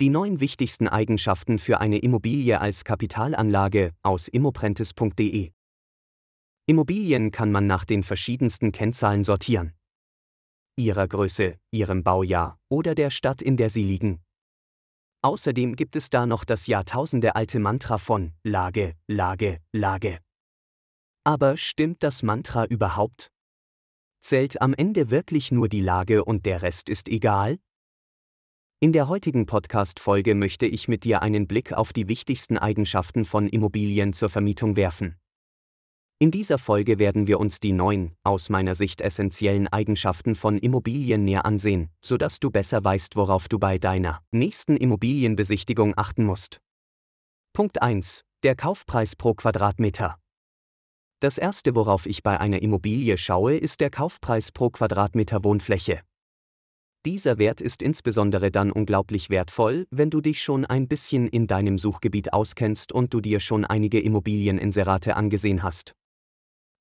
Die neun wichtigsten Eigenschaften für eine Immobilie als Kapitalanlage aus immoprentis.de. Immobilien kann man nach den verschiedensten Kennzahlen sortieren. Ihrer Größe, ihrem Baujahr oder der Stadt, in der sie liegen. Außerdem gibt es da noch das jahrtausendealte Mantra von Lage, Lage, Lage. Aber stimmt das Mantra überhaupt? Zählt am Ende wirklich nur die Lage und der Rest ist egal? In der heutigen Podcast-Folge möchte ich mit dir einen Blick auf die wichtigsten Eigenschaften von Immobilien zur Vermietung werfen. In dieser Folge werden wir uns die neun, aus meiner Sicht essentiellen Eigenschaften von Immobilien näher ansehen, sodass du besser weißt, worauf du bei deiner nächsten Immobilienbesichtigung achten musst. Punkt 1. Der Kaufpreis pro Quadratmeter. Das erste, worauf ich bei einer Immobilie schaue, ist der Kaufpreis pro Quadratmeter Wohnfläche. Dieser Wert ist insbesondere dann unglaublich wertvoll, wenn du dich schon ein bisschen in deinem Suchgebiet auskennst und du dir schon einige Immobilieninserate angesehen hast.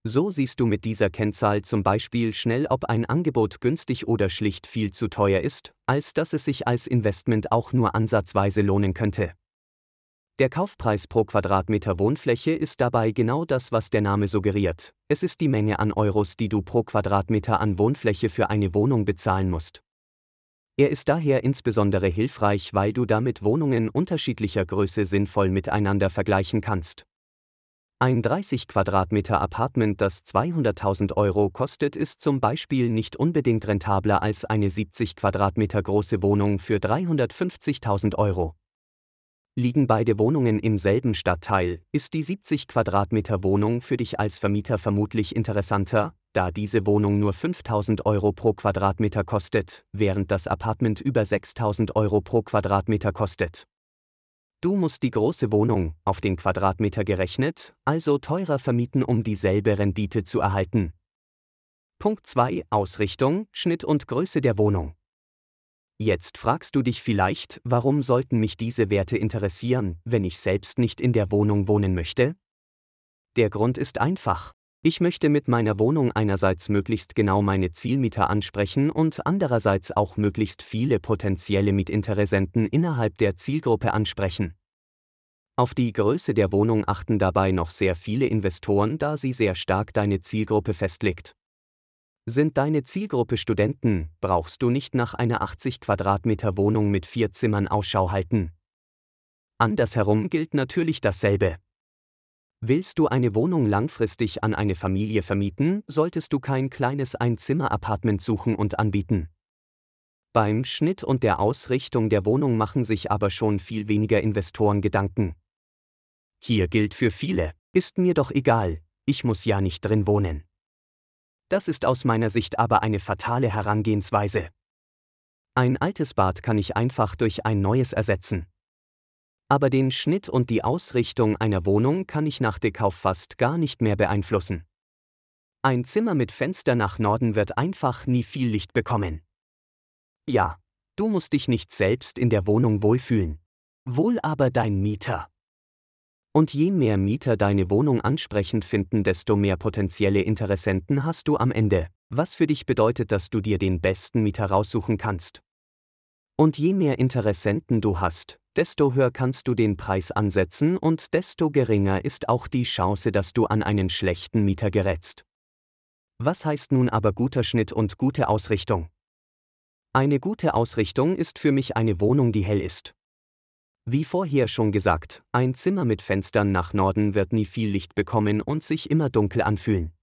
So siehst du mit dieser Kennzahl zum Beispiel schnell, ob ein Angebot günstig oder schlicht viel zu teuer ist, als dass es sich als Investment auch nur ansatzweise lohnen könnte. Der Kaufpreis pro Quadratmeter Wohnfläche ist dabei genau das, was der Name suggeriert. Es ist die Menge an Euros, die du pro Quadratmeter an Wohnfläche für eine Wohnung bezahlen musst. Er ist daher insbesondere hilfreich, weil du damit Wohnungen unterschiedlicher Größe sinnvoll miteinander vergleichen kannst. Ein 30 Quadratmeter Apartment, das 200.000 Euro kostet, ist zum Beispiel nicht unbedingt rentabler als eine 70 Quadratmeter große Wohnung für 350.000 Euro. Liegen beide Wohnungen im selben Stadtteil, ist die 70 Quadratmeter Wohnung für dich als Vermieter vermutlich interessanter, da diese Wohnung nur 5000 Euro pro Quadratmeter kostet, während das Apartment über 6000 Euro pro Quadratmeter kostet. Du musst die große Wohnung, auf den Quadratmeter gerechnet, also teurer vermieten, um dieselbe Rendite zu erhalten. Punkt 2 Ausrichtung, Schnitt und Größe der Wohnung. Jetzt fragst du dich vielleicht, warum sollten mich diese Werte interessieren, wenn ich selbst nicht in der Wohnung wohnen möchte? Der Grund ist einfach. Ich möchte mit meiner Wohnung einerseits möglichst genau meine Zielmieter ansprechen und andererseits auch möglichst viele potenzielle Mietinteressenten innerhalb der Zielgruppe ansprechen. Auf die Größe der Wohnung achten dabei noch sehr viele Investoren, da sie sehr stark deine Zielgruppe festlegt. Sind deine Zielgruppe Studenten, brauchst du nicht nach einer 80 Quadratmeter Wohnung mit vier Zimmern Ausschau halten. Andersherum gilt natürlich dasselbe. Willst du eine Wohnung langfristig an eine Familie vermieten, solltest du kein kleines Einzimmer-Apartment suchen und anbieten. Beim Schnitt und der Ausrichtung der Wohnung machen sich aber schon viel weniger Investoren Gedanken. Hier gilt für viele, ist mir doch egal, ich muss ja nicht drin wohnen. Das ist aus meiner Sicht aber eine fatale Herangehensweise. Ein altes Bad kann ich einfach durch ein neues ersetzen. Aber den Schnitt und die Ausrichtung einer Wohnung kann ich nach Dekauf fast gar nicht mehr beeinflussen. Ein Zimmer mit Fenster nach Norden wird einfach nie viel Licht bekommen. Ja, du musst dich nicht selbst in der Wohnung wohlfühlen. Wohl aber dein Mieter. Und je mehr Mieter deine Wohnung ansprechend finden, desto mehr potenzielle Interessenten hast du am Ende, was für dich bedeutet, dass du dir den besten Mieter raussuchen kannst. Und je mehr Interessenten du hast, desto höher kannst du den Preis ansetzen und desto geringer ist auch die Chance, dass du an einen schlechten Mieter gerätst. Was heißt nun aber guter Schnitt und gute Ausrichtung? Eine gute Ausrichtung ist für mich eine Wohnung, die hell ist. Wie vorher schon gesagt, ein Zimmer mit Fenstern nach Norden wird nie viel Licht bekommen und sich immer dunkel anfühlen.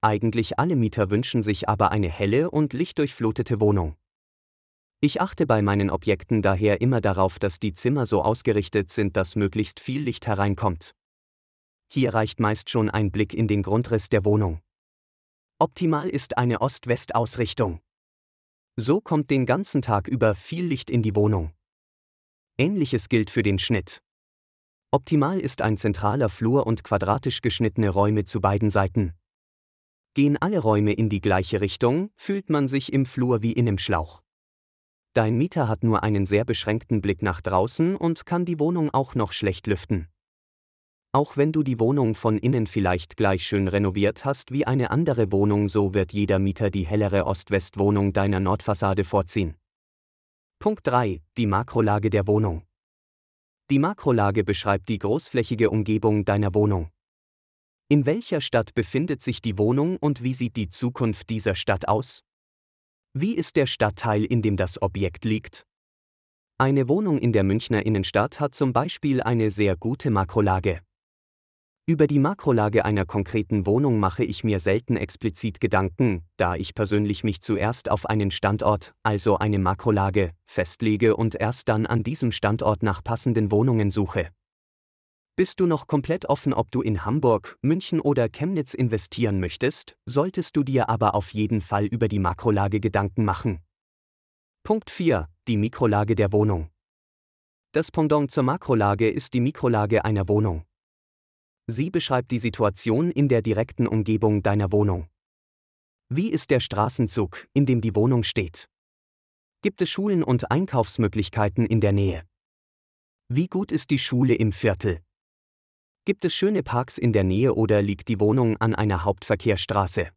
Eigentlich alle Mieter wünschen sich aber eine helle und lichtdurchflutete Wohnung. Ich achte bei meinen Objekten daher immer darauf, dass die Zimmer so ausgerichtet sind, dass möglichst viel Licht hereinkommt. Hier reicht meist schon ein Blick in den Grundriss der Wohnung. Optimal ist eine Ost-West-Ausrichtung. So kommt den ganzen Tag über viel Licht in die Wohnung. Ähnliches gilt für den Schnitt. Optimal ist ein zentraler Flur und quadratisch geschnittene Räume zu beiden Seiten. Gehen alle Räume in die gleiche Richtung, fühlt man sich im Flur wie in einem Schlauch. Dein Mieter hat nur einen sehr beschränkten Blick nach draußen und kann die Wohnung auch noch schlecht lüften. Auch wenn du die Wohnung von innen vielleicht gleich schön renoviert hast wie eine andere Wohnung, so wird jeder Mieter die hellere Ost-West-Wohnung deiner Nordfassade vorziehen. Punkt 3. Die Makrolage der Wohnung. Die Makrolage beschreibt die großflächige Umgebung deiner Wohnung. In welcher Stadt befindet sich die Wohnung und wie sieht die Zukunft dieser Stadt aus? Wie ist der Stadtteil, in dem das Objekt liegt? Eine Wohnung in der Münchner Innenstadt hat zum Beispiel eine sehr gute Makrolage. Über die Makrolage einer konkreten Wohnung mache ich mir selten explizit Gedanken, da ich persönlich mich zuerst auf einen Standort, also eine Makrolage, festlege und erst dann an diesem Standort nach passenden Wohnungen suche. Bist du noch komplett offen, ob du in Hamburg, München oder Chemnitz investieren möchtest, solltest du dir aber auf jeden Fall über die Makrolage Gedanken machen. Punkt 4. Die Mikrolage der Wohnung. Das Pendant zur Makrolage ist die Mikrolage einer Wohnung. Sie beschreibt die Situation in der direkten Umgebung deiner Wohnung. Wie ist der Straßenzug, in dem die Wohnung steht? Gibt es Schulen und Einkaufsmöglichkeiten in der Nähe? Wie gut ist die Schule im Viertel? Gibt es schöne Parks in der Nähe oder liegt die Wohnung an einer Hauptverkehrsstraße?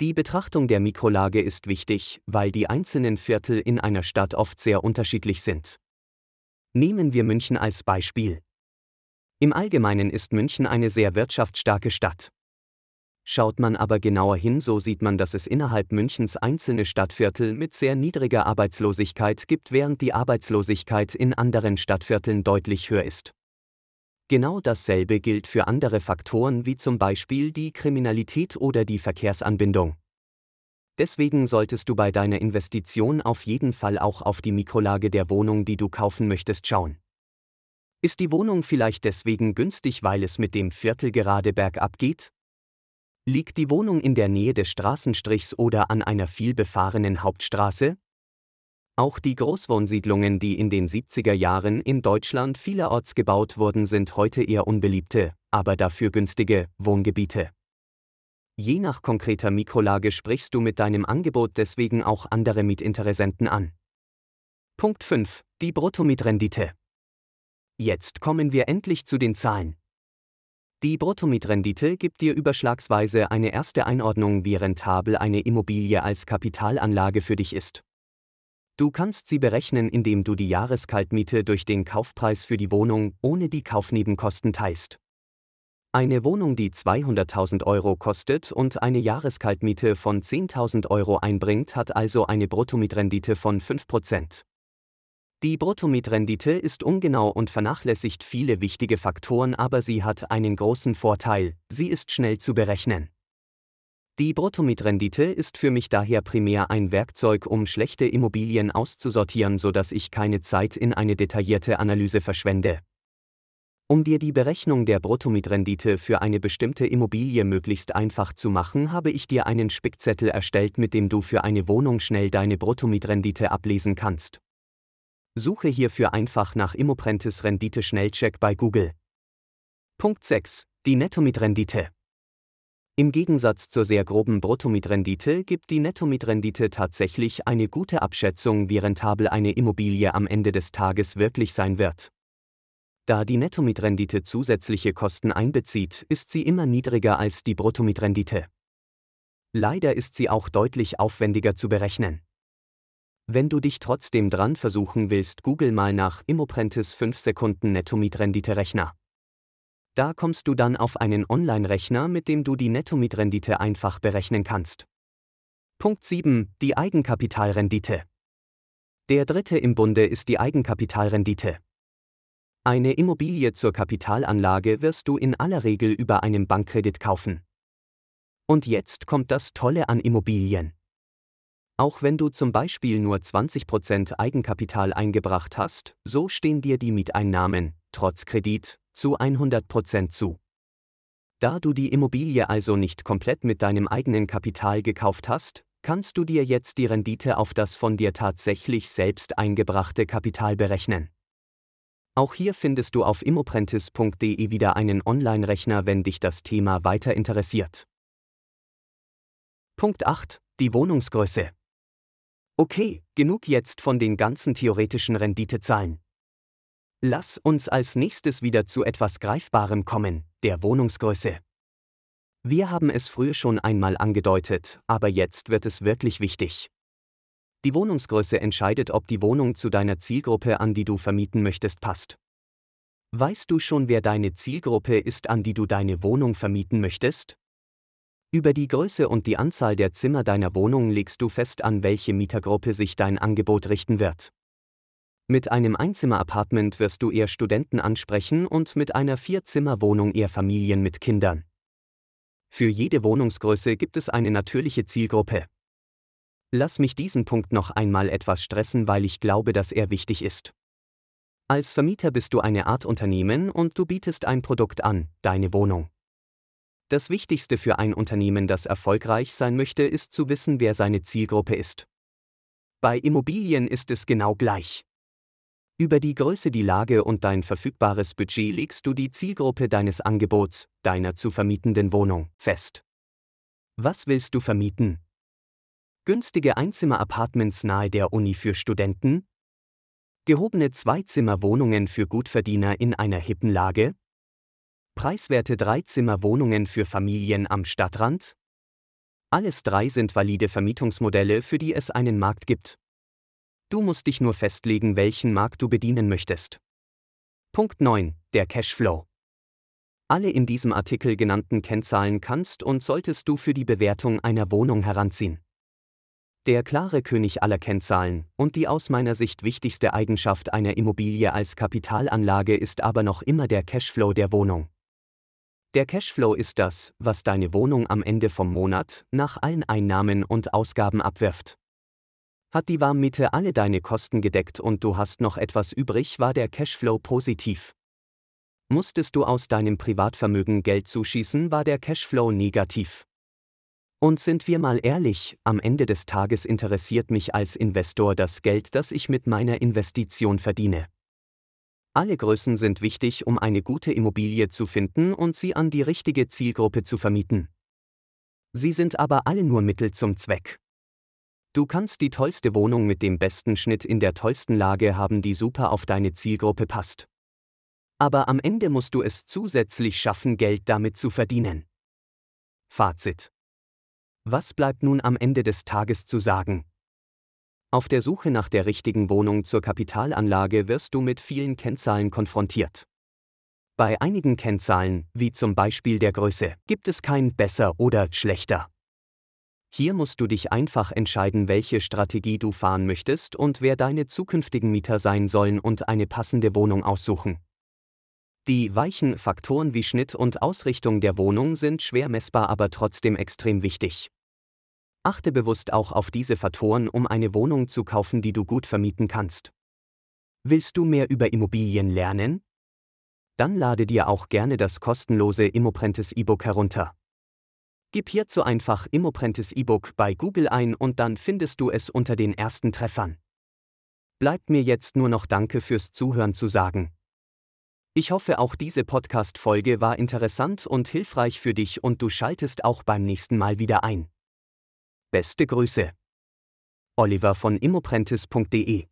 Die Betrachtung der Mikrolage ist wichtig, weil die einzelnen Viertel in einer Stadt oft sehr unterschiedlich sind. Nehmen wir München als Beispiel. Im Allgemeinen ist München eine sehr wirtschaftsstarke Stadt. Schaut man aber genauer hin, so sieht man, dass es innerhalb Münchens einzelne Stadtviertel mit sehr niedriger Arbeitslosigkeit gibt, während die Arbeitslosigkeit in anderen Stadtvierteln deutlich höher ist. Genau dasselbe gilt für andere Faktoren wie zum Beispiel die Kriminalität oder die Verkehrsanbindung. Deswegen solltest du bei deiner Investition auf jeden Fall auch auf die Mikrolage der Wohnung, die du kaufen möchtest, schauen. Ist die Wohnung vielleicht deswegen günstig, weil es mit dem Viertel gerade bergab geht? Liegt die Wohnung in der Nähe des Straßenstrichs oder an einer vielbefahrenen Hauptstraße? Auch die Großwohnsiedlungen, die in den 70er Jahren in Deutschland vielerorts gebaut wurden, sind heute eher unbeliebte, aber dafür günstige Wohngebiete. Je nach konkreter Mikrolage sprichst du mit deinem Angebot deswegen auch andere Mietinteressenten an. Punkt 5. Die Bruttomietrendite. Jetzt kommen wir endlich zu den Zahlen. Die Bruttomietrendite gibt dir überschlagsweise eine erste Einordnung, wie rentabel eine Immobilie als Kapitalanlage für dich ist. Du kannst sie berechnen, indem du die Jahreskaltmiete durch den Kaufpreis für die Wohnung ohne die Kaufnebenkosten teilst. Eine Wohnung, die 200.000 Euro kostet und eine Jahreskaltmiete von 10.000 Euro einbringt, hat also eine Bruttomietrendite von 5%. Die Bruttomietrendite ist ungenau und vernachlässigt viele wichtige Faktoren, aber sie hat einen großen Vorteil, sie ist schnell zu berechnen. Die Bruttomietrendite ist für mich daher primär ein Werkzeug, um schlechte Immobilien auszusortieren, sodass ich keine Zeit in eine detaillierte Analyse verschwende. Um dir die Berechnung der Bruttomietrendite für eine bestimmte Immobilie möglichst einfach zu machen, habe ich dir einen Spickzettel erstellt, mit dem du für eine Wohnung schnell deine Bruttomietrendite ablesen kannst. Suche hierfür einfach nach Immoprentis Rendite Schnellcheck bei Google. Punkt 6. Die Nettomietrendite. Im Gegensatz zur sehr groben Bruttomietrendite gibt die Nettomietrendite tatsächlich eine gute Abschätzung, wie rentabel eine Immobilie am Ende des Tages wirklich sein wird. Da die Nettomietrendite zusätzliche Kosten einbezieht, ist sie immer niedriger als die Bruttomietrendite. Leider ist sie auch deutlich aufwendiger zu berechnen. Wenn du dich trotzdem dran versuchen willst, google mal nach Immoprentis 5 Sekunden Nettomietrendite Rechner. Da kommst du dann auf einen Online-Rechner, mit dem du die Nettomietrendite einfach berechnen kannst. Punkt 7. Die Eigenkapitalrendite. Der dritte im Bunde ist die Eigenkapitalrendite. Eine Immobilie zur Kapitalanlage wirst du in aller Regel über einen Bankkredit kaufen. Und jetzt kommt das Tolle an Immobilien. Auch wenn du zum Beispiel nur 20% Eigenkapital eingebracht hast, so stehen dir die Mieteinnahmen, trotz Kredit, zu 100% zu. Da du die Immobilie also nicht komplett mit deinem eigenen Kapital gekauft hast, kannst du dir jetzt die Rendite auf das von dir tatsächlich selbst eingebrachte Kapital berechnen. Auch hier findest du auf immoprentis.de wieder einen Online-Rechner, wenn dich das Thema weiter interessiert. Punkt 8. Die Wohnungsgröße. Okay, genug jetzt von den ganzen theoretischen Renditezahlen. Lass uns als nächstes wieder zu etwas Greifbarem kommen, der Wohnungsgröße. Wir haben es früher schon einmal angedeutet, aber jetzt wird es wirklich wichtig. Die Wohnungsgröße entscheidet, ob die Wohnung zu deiner Zielgruppe, an die du vermieten möchtest, passt. Weißt du schon, wer deine Zielgruppe ist, an die du deine Wohnung vermieten möchtest? Über die Größe und die Anzahl der Zimmer deiner Wohnung legst du fest, an welche Mietergruppe sich dein Angebot richten wird. Mit einem Einzimmer-Apartment wirst du eher Studenten ansprechen und mit einer Vierzimmer-Wohnung eher Familien mit Kindern. Für jede Wohnungsgröße gibt es eine natürliche Zielgruppe. Lass mich diesen Punkt noch einmal etwas stressen, weil ich glaube, dass er wichtig ist. Als Vermieter bist du eine Art Unternehmen und du bietest ein Produkt an, deine Wohnung. Das Wichtigste für ein Unternehmen, das erfolgreich sein möchte, ist zu wissen, wer seine Zielgruppe ist. Bei Immobilien ist es genau gleich. Über die Größe, die Lage und dein verfügbares Budget legst du die Zielgruppe deines Angebots, deiner zu vermietenden Wohnung, fest. Was willst du vermieten? Günstige Einzimmer-Apartments nahe der Uni für Studenten? Gehobene Zweizimmer-Wohnungen für Gutverdiener in einer hippen Lage? Preiswerte Dreizimmer-Wohnungen für Familien am Stadtrand? Alles drei sind valide Vermietungsmodelle, für die es einen Markt gibt. Du musst dich nur festlegen, welchen Markt du bedienen möchtest. Punkt 9. Der Cashflow. Alle in diesem Artikel genannten Kennzahlen kannst und solltest du für die Bewertung einer Wohnung heranziehen. Der klare König aller Kennzahlen und die aus meiner Sicht wichtigste Eigenschaft einer Immobilie als Kapitalanlage ist aber noch immer der Cashflow der Wohnung. Der Cashflow ist das, was deine Wohnung am Ende vom Monat nach allen Einnahmen und Ausgaben abwirft. Hat die Warmmiete alle deine Kosten gedeckt und du hast noch etwas übrig, war der Cashflow positiv. Musstest du aus deinem Privatvermögen Geld zuschießen, war der Cashflow negativ. Und sind wir mal ehrlich, am Ende des Tages interessiert mich als Investor das Geld, das ich mit meiner Investition verdiene. Alle Größen sind wichtig, um eine gute Immobilie zu finden und sie an die richtige Zielgruppe zu vermieten. Sie sind aber alle nur Mittel zum Zweck. Du kannst die tollste Wohnung mit dem besten Schnitt in der tollsten Lage haben, die super auf deine Zielgruppe passt. Aber am Ende musst du es zusätzlich schaffen, Geld damit zu verdienen. Fazit was bleibt nun am Ende des Tages zu sagen? Auf der Suche nach der richtigen Wohnung zur Kapitalanlage wirst du mit vielen Kennzahlen konfrontiert. Bei einigen Kennzahlen, wie zum Beispiel der Größe, gibt es kein besser oder schlechter. Hier musst du dich einfach entscheiden, welche Strategie du fahren möchtest und wer deine zukünftigen Mieter sein sollen und eine passende Wohnung aussuchen. Die weichen Faktoren wie Schnitt und Ausrichtung der Wohnung sind schwer messbar, aber trotzdem extrem wichtig. Achte bewusst auch auf diese Faktoren, um eine Wohnung zu kaufen, die du gut vermieten kannst. Willst du mehr über Immobilien lernen? Dann lade dir auch gerne das kostenlose Immoprentes E-Book herunter. Gib hierzu einfach Immoprentes E-Book bei Google ein und dann findest du es unter den ersten Treffern. Bleibt mir jetzt nur noch Danke fürs Zuhören zu sagen. Ich hoffe, auch diese Podcast-Folge war interessant und hilfreich für dich und du schaltest auch beim nächsten Mal wieder ein. Beste Grüße. Oliver von immoprentis.de